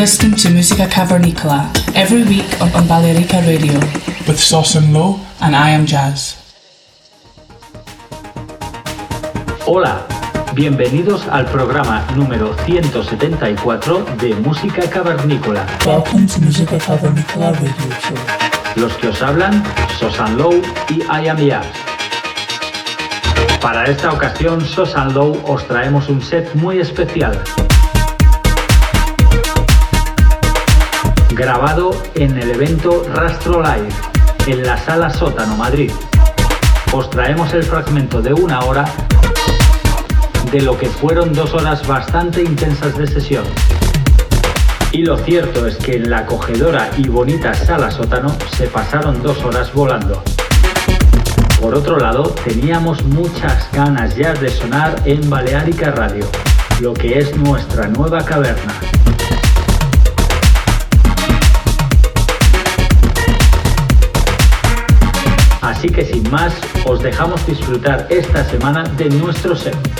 Listening to Musica Cavernicola every week on, on Balearica Radio with Sauce and Low and I am Jazz. Hola, bienvenidos al programa número 174 de Música Cavernícola. Welcome to Musica Cavernicola radio show. Los que os hablan, Sosan Low y I Am Jazz. Para esta ocasión, Sosan Low os traemos un set muy especial. Grabado en el evento Rastro Live, en la Sala Sótano, Madrid. Os traemos el fragmento de una hora de lo que fueron dos horas bastante intensas de sesión. Y lo cierto es que en la acogedora y bonita sala sótano se pasaron dos horas volando. Por otro lado, teníamos muchas ganas ya de sonar en Baleárica Radio, lo que es nuestra nueva caverna. Así que sin más, os dejamos disfrutar esta semana de nuestro set.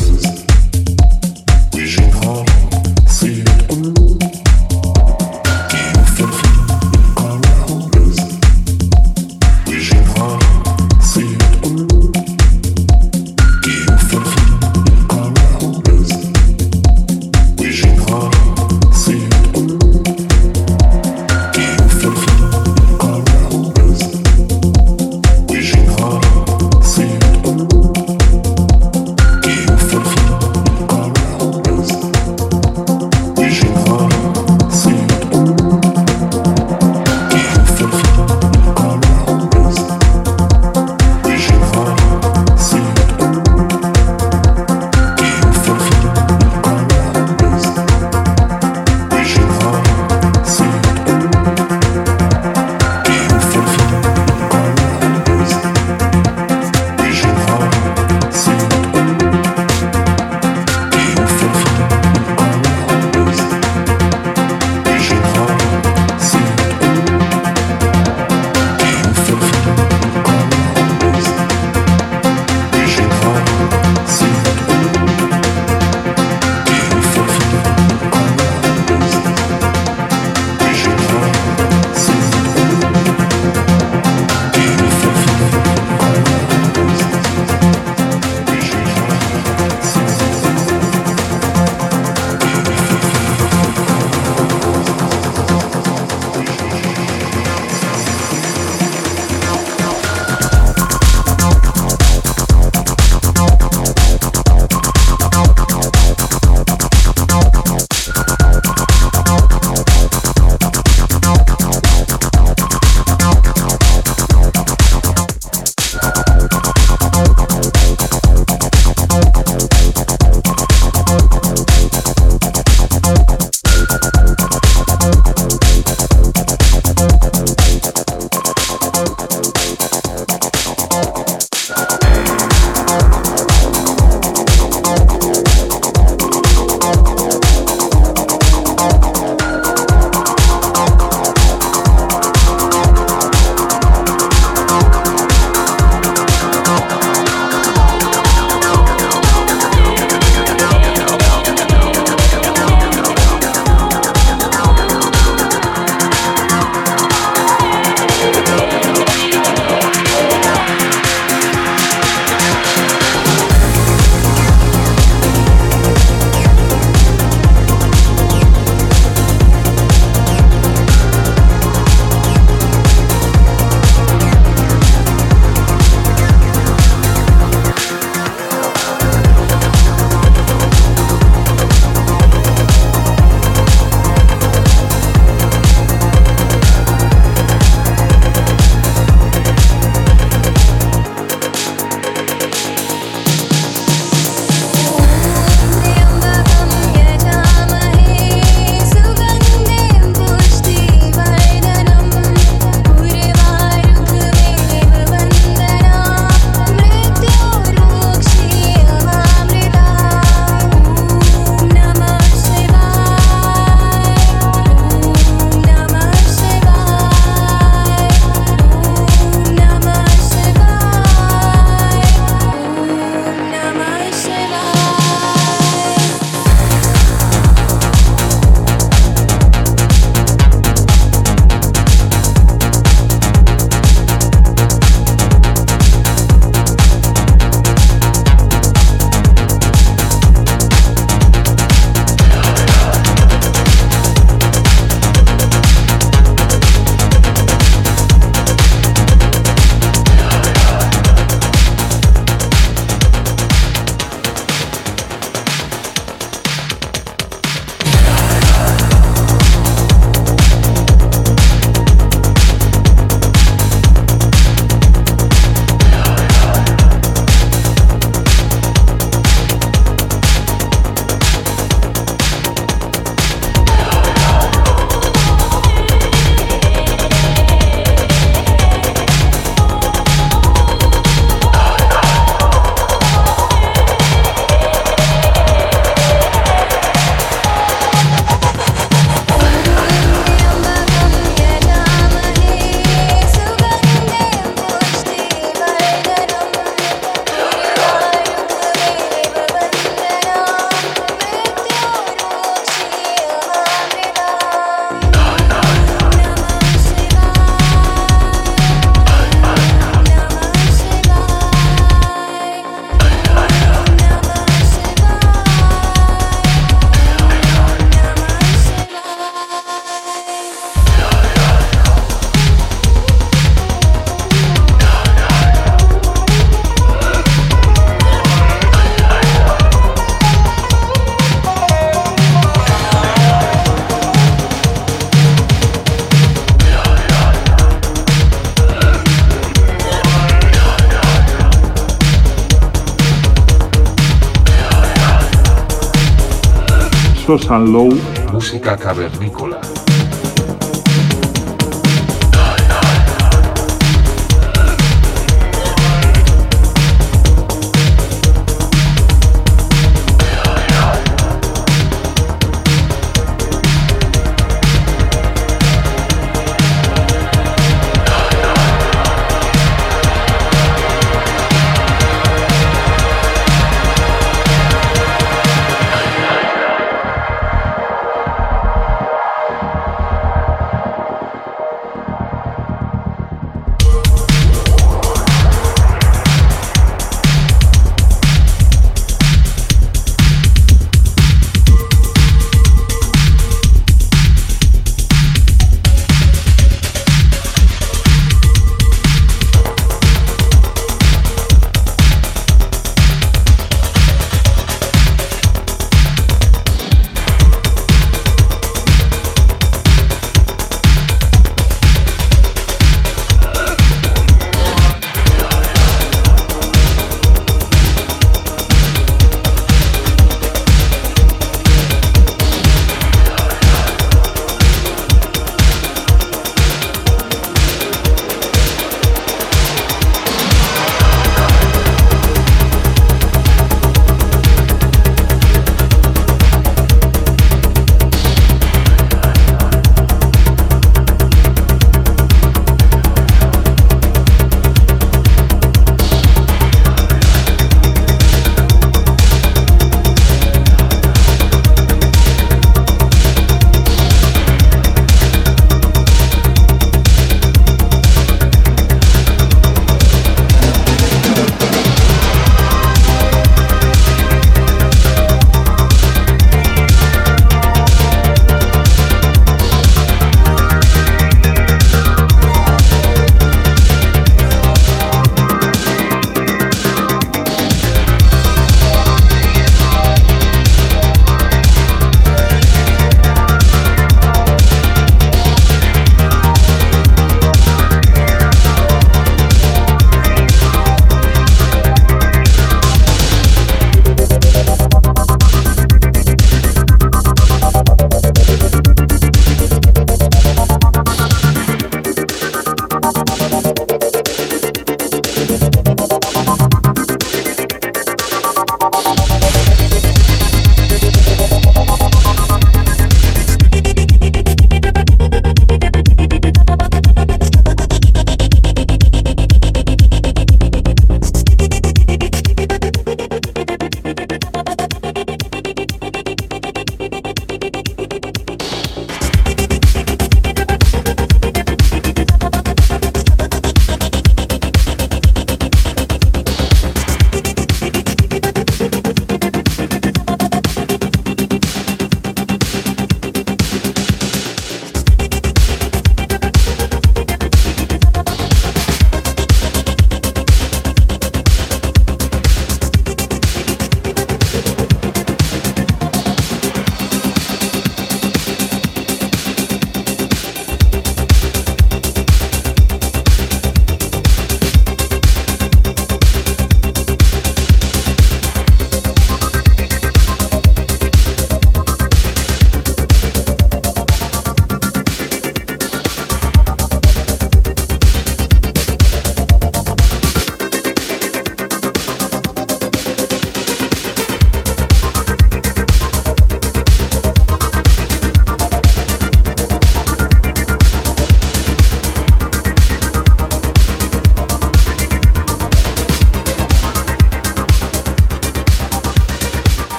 Cavernícola.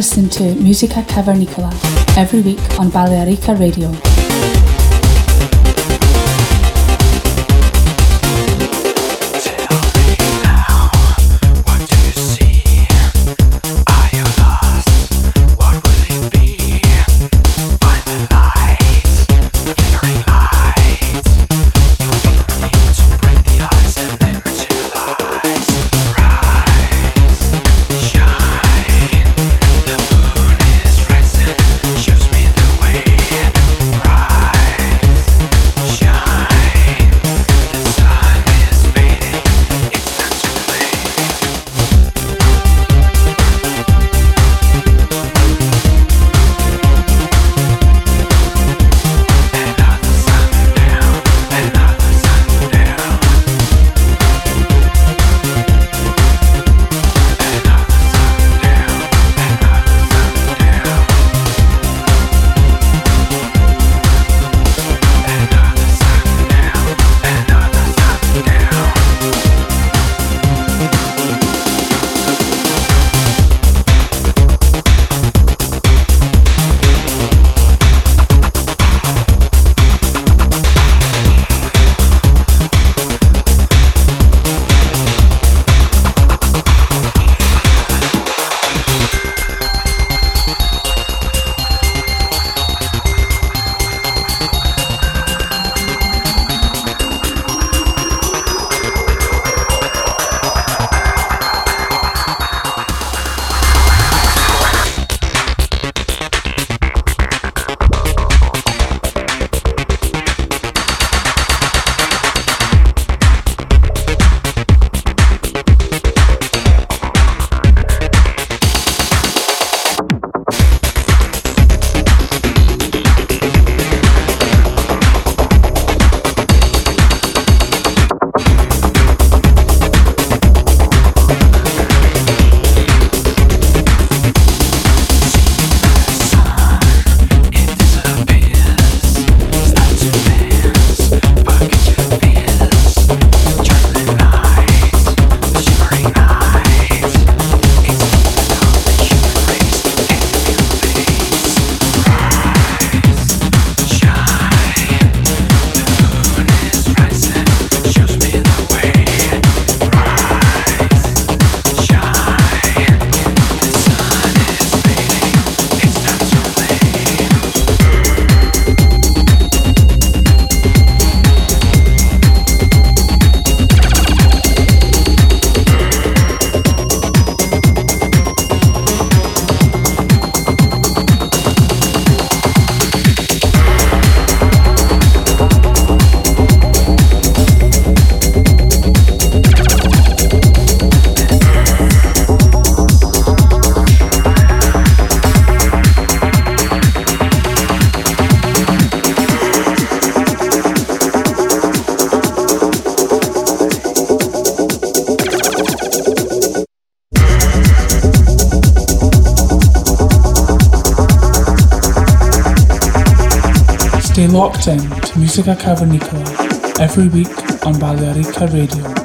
Listening to Musica Cavernicola every week on Balearica Radio. To Musica Cavernicola every week on Balearica Radio.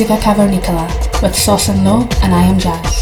Musica Cavernicola with Sauce and Low, and I am Jazz.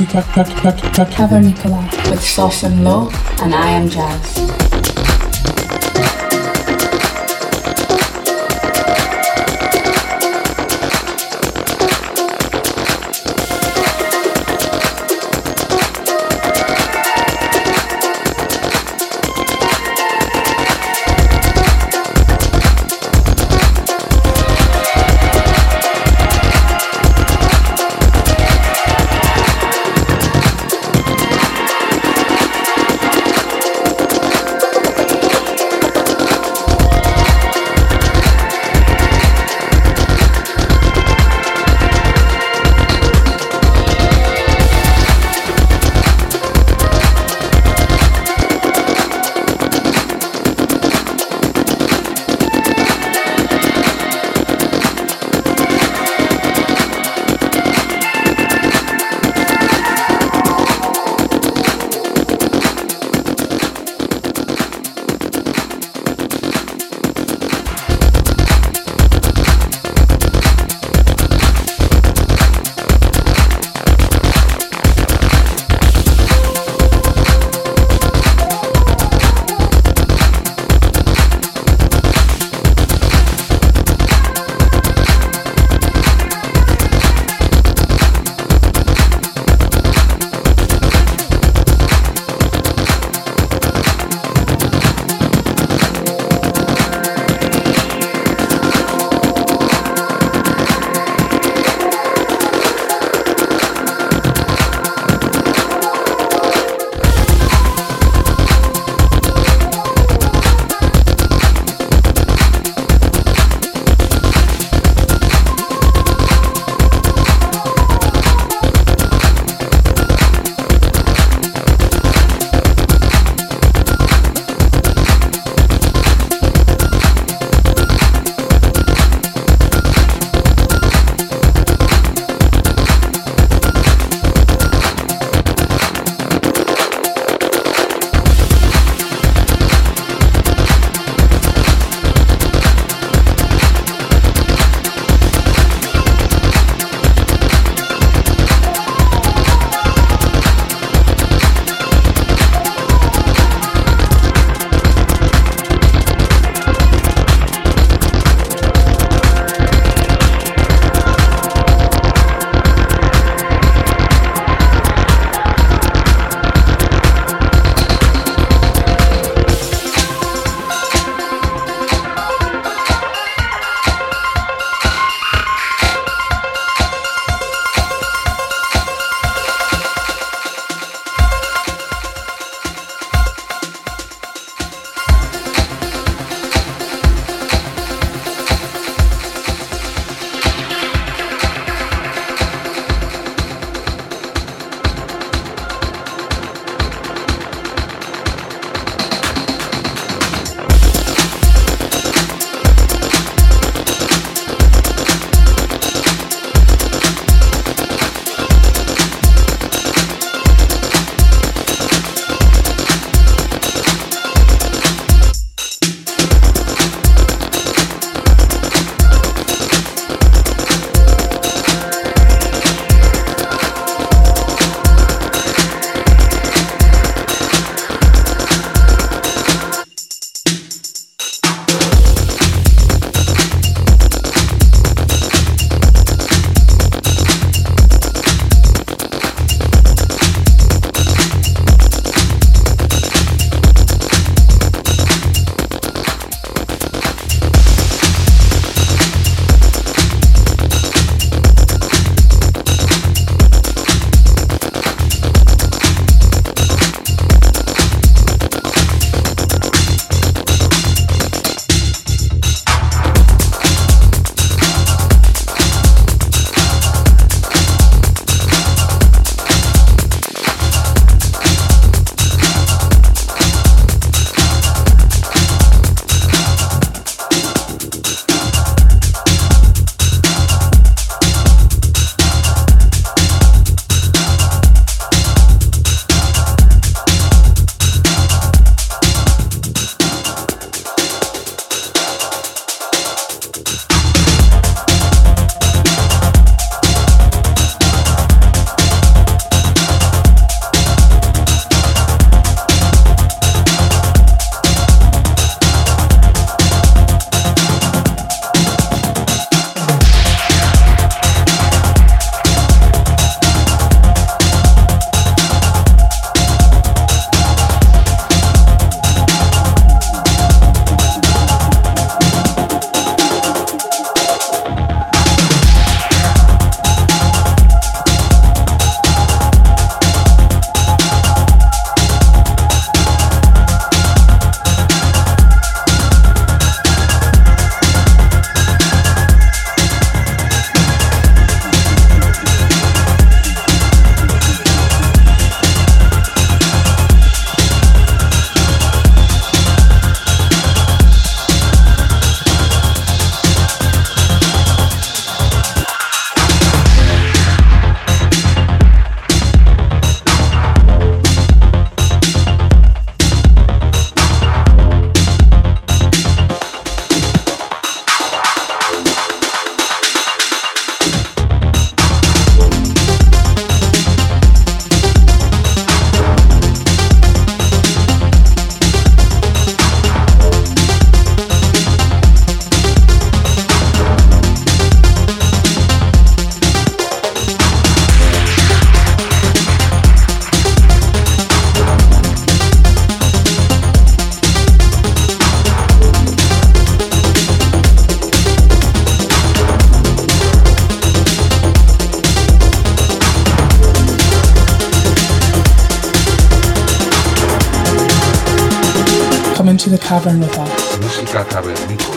music at, at, at, at Cover Nicola with Sauce and Low, and I am Jazz. The with us. Música cavernícola.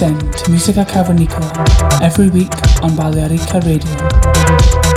Locked in to Musica Cavernicola every week on Balearica Radio.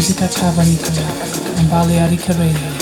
Musica Cavernicola on Balearica Radio.